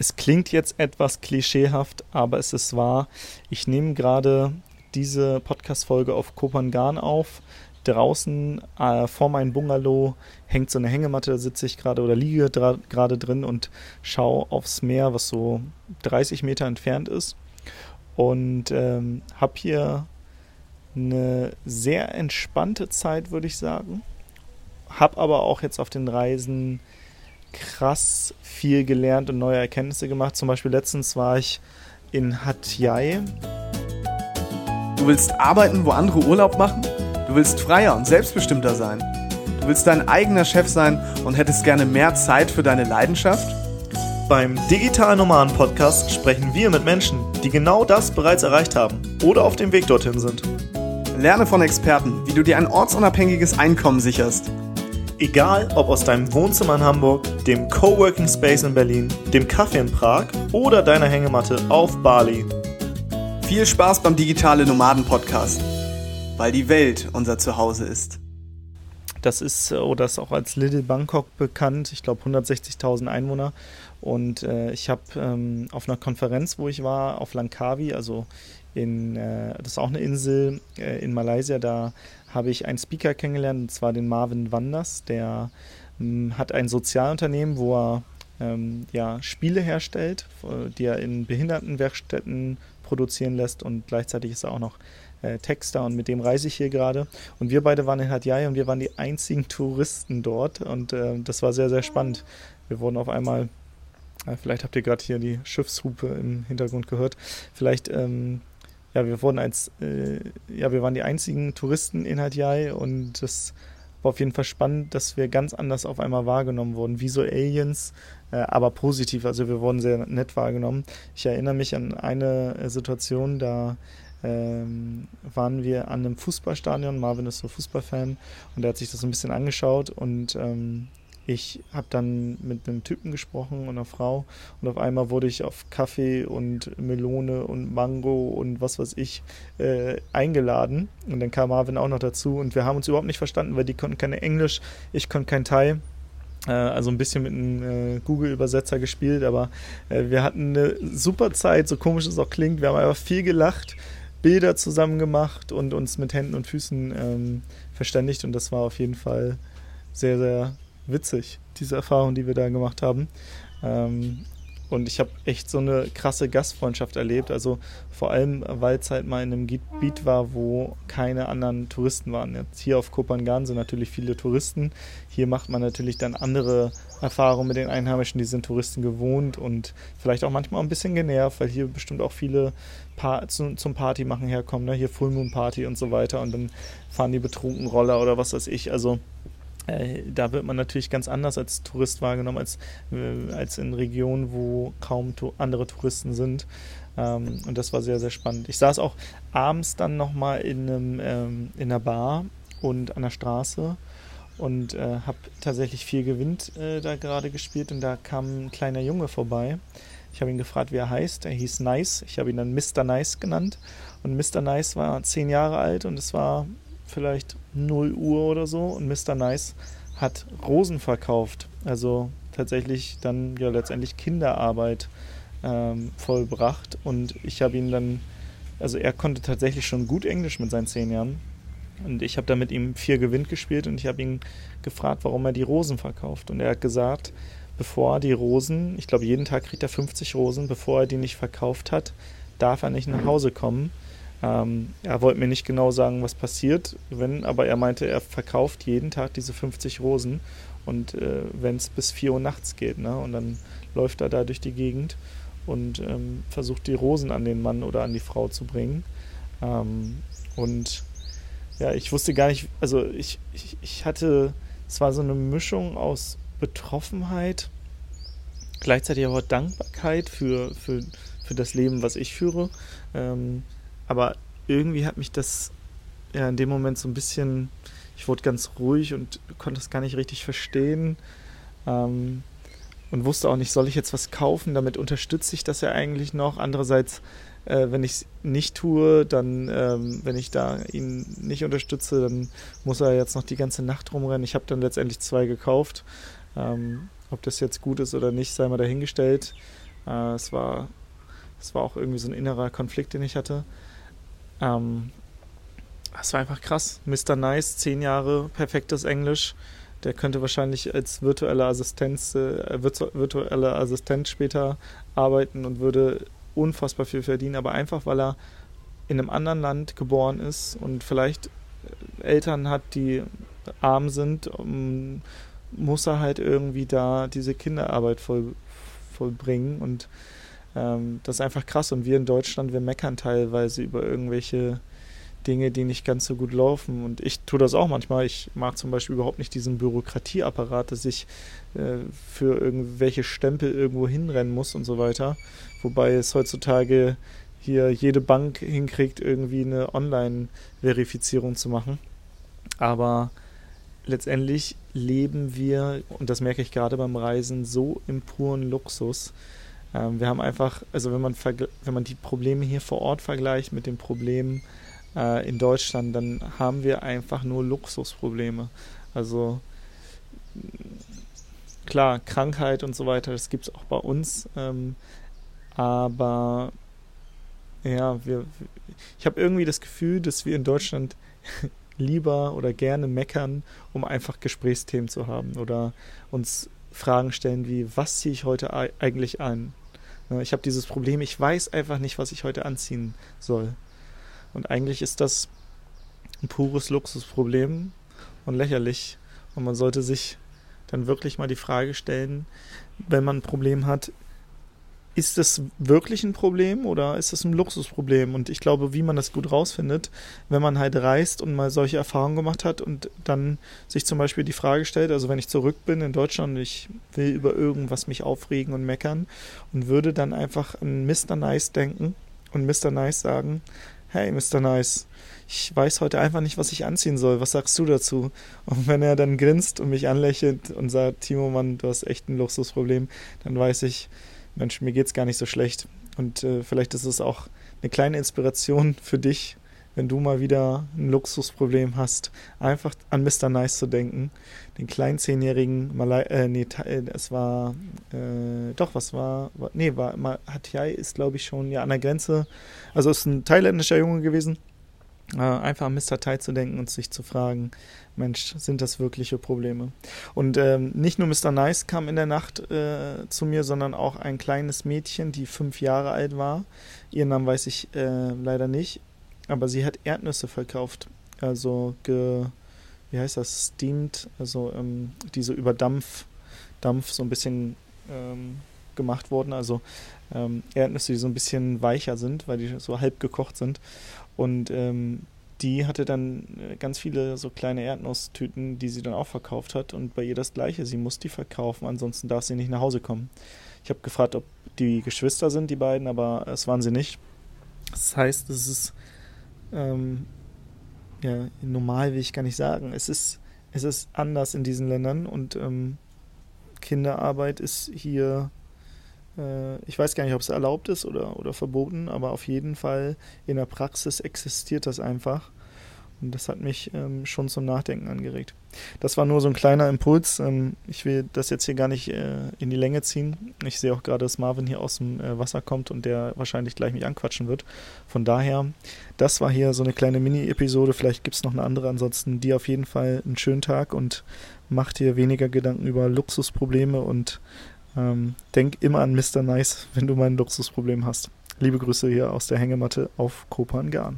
Es klingt jetzt etwas klischeehaft, aber es ist wahr. Ich nehme gerade diese Podcast-Folge auf Kopangan auf. Draußen äh, vor meinem Bungalow hängt so eine Hängematte, da sitze ich gerade oder liege gerade drin und schaue aufs Meer, was so 30 Meter entfernt ist. Und ähm, habe hier eine sehr entspannte Zeit, würde ich sagen. Habe aber auch jetzt auf den Reisen krass viel gelernt und neue Erkenntnisse gemacht. Zum Beispiel letztens war ich in Hatyai. Du willst arbeiten, wo andere Urlaub machen? Du willst freier und selbstbestimmter sein? Du willst dein eigener Chef sein und hättest gerne mehr Zeit für deine Leidenschaft? Beim Digital Nomaden Podcast sprechen wir mit Menschen, die genau das bereits erreicht haben oder auf dem Weg dorthin sind. Lerne von Experten, wie du dir ein ortsunabhängiges Einkommen sicherst Egal ob aus deinem Wohnzimmer in Hamburg, dem Coworking Space in Berlin, dem Kaffee in Prag oder deiner Hängematte auf Bali. Viel Spaß beim Digitale Nomaden Podcast, weil die Welt unser Zuhause ist. Das ist oder ist auch als Little Bangkok bekannt. Ich glaube 160.000 Einwohner. Und äh, ich habe ähm, auf einer Konferenz, wo ich war, auf Langkawi, also in, äh, das ist auch eine Insel äh, in Malaysia, da habe ich einen Speaker kennengelernt, und zwar den Marvin Wanders, der ähm, hat ein Sozialunternehmen, wo er ähm, ja, Spiele herstellt, die er in Behindertenwerkstätten produzieren lässt und gleichzeitig ist er auch noch äh, Texter und mit dem reise ich hier gerade. Und wir beide waren in Hatyai und wir waren die einzigen Touristen dort und äh, das war sehr, sehr spannend. Wir wurden auf einmal, äh, vielleicht habt ihr gerade hier die Schiffshupe im Hintergrund gehört, vielleicht ähm, ja, wir wurden als, äh, ja, wir waren die einzigen Touristen in Hatyai und das war auf jeden Fall spannend, dass wir ganz anders auf einmal wahrgenommen wurden, wie so Aliens, äh, aber positiv. Also wir wurden sehr nett wahrgenommen. Ich erinnere mich an eine äh, Situation, da ähm, waren wir an einem Fußballstadion. Marvin ist so Fußballfan und er hat sich das so ein bisschen angeschaut und ähm, ich habe dann mit einem Typen gesprochen und einer Frau und auf einmal wurde ich auf Kaffee und Melone und Mango und was weiß ich äh, eingeladen. Und dann kam Marvin auch noch dazu und wir haben uns überhaupt nicht verstanden, weil die konnten kein Englisch, ich konnte kein Thai. Äh, also ein bisschen mit einem äh, Google-Übersetzer gespielt, aber äh, wir hatten eine super Zeit, so komisch es auch klingt. Wir haben einfach viel gelacht, Bilder zusammen gemacht und uns mit Händen und Füßen ähm, verständigt und das war auf jeden Fall sehr, sehr witzig, diese Erfahrung, die wir da gemacht haben. Ähm, und ich habe echt so eine krasse Gastfreundschaft erlebt. Also vor allem, weil es halt mal in einem Gebiet war, wo keine anderen Touristen waren. Jetzt hier auf Kopangan sind natürlich viele Touristen. Hier macht man natürlich dann andere Erfahrungen mit den Einheimischen, die sind Touristen gewohnt und vielleicht auch manchmal ein bisschen genervt, weil hier bestimmt auch viele zum Party machen herkommen. Ne? Hier Full Moon Party und so weiter und dann fahren die betrunken Roller oder was weiß ich. Also äh, da wird man natürlich ganz anders als Tourist wahrgenommen, als, äh, als in Regionen, wo kaum to andere Touristen sind. Ähm, und das war sehr, sehr spannend. Ich saß auch abends dann nochmal in, ähm, in einer Bar und an der Straße und äh, habe tatsächlich viel Gewinn äh, da gerade gespielt und da kam ein kleiner Junge vorbei. Ich habe ihn gefragt, wie er heißt. Er hieß Nice. Ich habe ihn dann Mr. Nice genannt. Und Mr. Nice war zehn Jahre alt und es war vielleicht 0 Uhr oder so und Mr. Nice hat Rosen verkauft. Also tatsächlich dann ja letztendlich Kinderarbeit ähm, vollbracht und ich habe ihn dann, also er konnte tatsächlich schon gut Englisch mit seinen zehn Jahren und ich habe dann mit ihm vier Gewinn gespielt und ich habe ihn gefragt, warum er die Rosen verkauft und er hat gesagt, bevor er die Rosen, ich glaube jeden Tag kriegt er 50 Rosen, bevor er die nicht verkauft hat, darf er nicht nach Hause kommen ähm, er wollte mir nicht genau sagen, was passiert, wenn, aber er meinte, er verkauft jeden Tag diese 50 Rosen und äh, wenn es bis 4 Uhr nachts geht, ne? Und dann läuft er da durch die Gegend und ähm, versucht die Rosen an den Mann oder an die Frau zu bringen. Ähm, und ja, ich wusste gar nicht, also ich, ich, ich hatte, es war so eine Mischung aus Betroffenheit, gleichzeitig aber Dankbarkeit für, für, für das Leben, was ich führe. Ähm, aber irgendwie hat mich das ja in dem Moment so ein bisschen, ich wurde ganz ruhig und konnte es gar nicht richtig verstehen. Ähm, und wusste auch nicht, soll ich jetzt was kaufen? Damit unterstütze ich das ja eigentlich noch. Andererseits, äh, wenn ich es nicht tue, dann, ähm, wenn ich da ihn nicht unterstütze, dann muss er jetzt noch die ganze Nacht rumrennen. Ich habe dann letztendlich zwei gekauft. Ähm, ob das jetzt gut ist oder nicht, sei mal dahingestellt. Äh, es, war, es war auch irgendwie so ein innerer Konflikt, den ich hatte. Ähm, es war einfach krass. Mr. Nice, zehn Jahre, perfektes Englisch. Der könnte wahrscheinlich als virtuelle Assistenz, äh, virtuelle Assistent später arbeiten und würde unfassbar viel verdienen, aber einfach weil er in einem anderen Land geboren ist und vielleicht Eltern hat, die arm sind, um, muss er halt irgendwie da diese Kinderarbeit voll, vollbringen und ähm, das ist einfach krass und wir in Deutschland, wir meckern teilweise über irgendwelche Dinge, die nicht ganz so gut laufen. Und ich tue das auch manchmal. Ich mag zum Beispiel überhaupt nicht diesen Bürokratieapparat, dass ich äh, für irgendwelche Stempel irgendwo hinrennen muss und so weiter. Wobei es heutzutage hier jede Bank hinkriegt, irgendwie eine Online-Verifizierung zu machen. Aber letztendlich leben wir, und das merke ich gerade beim Reisen, so im puren Luxus. Ähm, wir haben einfach, also wenn man, wenn man die Probleme hier vor Ort vergleicht mit den Problemen äh, in Deutschland, dann haben wir einfach nur Luxusprobleme. Also klar, Krankheit und so weiter, das gibt es auch bei uns. Ähm, aber ja, wir, ich habe irgendwie das Gefühl, dass wir in Deutschland lieber oder gerne meckern, um einfach Gesprächsthemen zu haben oder uns Fragen stellen wie, was ziehe ich heute eigentlich an? Ich habe dieses Problem, ich weiß einfach nicht, was ich heute anziehen soll. Und eigentlich ist das ein pures Luxusproblem und lächerlich. Und man sollte sich dann wirklich mal die Frage stellen, wenn man ein Problem hat, ist das wirklich ein Problem oder ist das ein Luxusproblem? Und ich glaube, wie man das gut rausfindet, wenn man halt reist und mal solche Erfahrungen gemacht hat und dann sich zum Beispiel die Frage stellt, also wenn ich zurück bin in Deutschland und ich will über irgendwas mich aufregen und meckern und würde dann einfach an Mr. Nice denken und Mr. Nice sagen, hey Mr. Nice, ich weiß heute einfach nicht, was ich anziehen soll. Was sagst du dazu? Und wenn er dann grinst und mich anlächelt und sagt, Timo, Mann, du hast echt ein Luxusproblem, dann weiß ich, Mensch, mir geht's gar nicht so schlecht. Und äh, vielleicht ist es auch eine kleine Inspiration für dich, wenn du mal wieder ein Luxusproblem hast, einfach an Mr. Nice zu denken. Den kleinen zehnjährigen Malai, äh, nee, äh, es war, äh, doch, was war, war nee, war, Hatiai ist, glaube ich, schon ja an der Grenze, also ist ein thailändischer Junge gewesen, äh, einfach an Mr. Tai zu denken und sich zu fragen, Mensch, sind das wirkliche Probleme? Und ähm, nicht nur Mr. Nice kam in der Nacht äh, zu mir, sondern auch ein kleines Mädchen, die fünf Jahre alt war. Ihren Namen weiß ich äh, leider nicht, aber sie hat Erdnüsse verkauft. Also, ge, wie heißt das, steamed, also ähm, diese über Dampf, Dampf so ein bisschen ähm, gemacht wurden. Also ähm, Erdnüsse, die so ein bisschen weicher sind, weil die so halb gekocht sind. Und ähm, die hatte dann äh, ganz viele so kleine Erdnusstüten, die sie dann auch verkauft hat. Und bei ihr das Gleiche. Sie muss die verkaufen, ansonsten darf sie nicht nach Hause kommen. Ich habe gefragt, ob die Geschwister sind, die beiden, aber es waren sie nicht. Das heißt, es ist ähm, ja, normal will ich gar nicht sagen. Es ist, es ist anders in diesen Ländern und ähm, Kinderarbeit ist hier ich weiß gar nicht, ob es erlaubt ist oder, oder verboten, aber auf jeden Fall in der Praxis existiert das einfach. Und das hat mich ähm, schon zum Nachdenken angeregt. Das war nur so ein kleiner Impuls. Ähm, ich will das jetzt hier gar nicht äh, in die Länge ziehen. Ich sehe auch gerade, dass Marvin hier aus dem äh, Wasser kommt und der wahrscheinlich gleich mich anquatschen wird. Von daher, das war hier so eine kleine Mini-Episode. Vielleicht gibt es noch eine andere. Ansonsten dir auf jeden Fall einen schönen Tag und mach dir weniger Gedanken über Luxusprobleme und ähm, denk immer an Mr. Nice, wenn du mal ein Luxusproblem hast. Liebe Grüße hier aus der Hängematte auf Kopan Garn.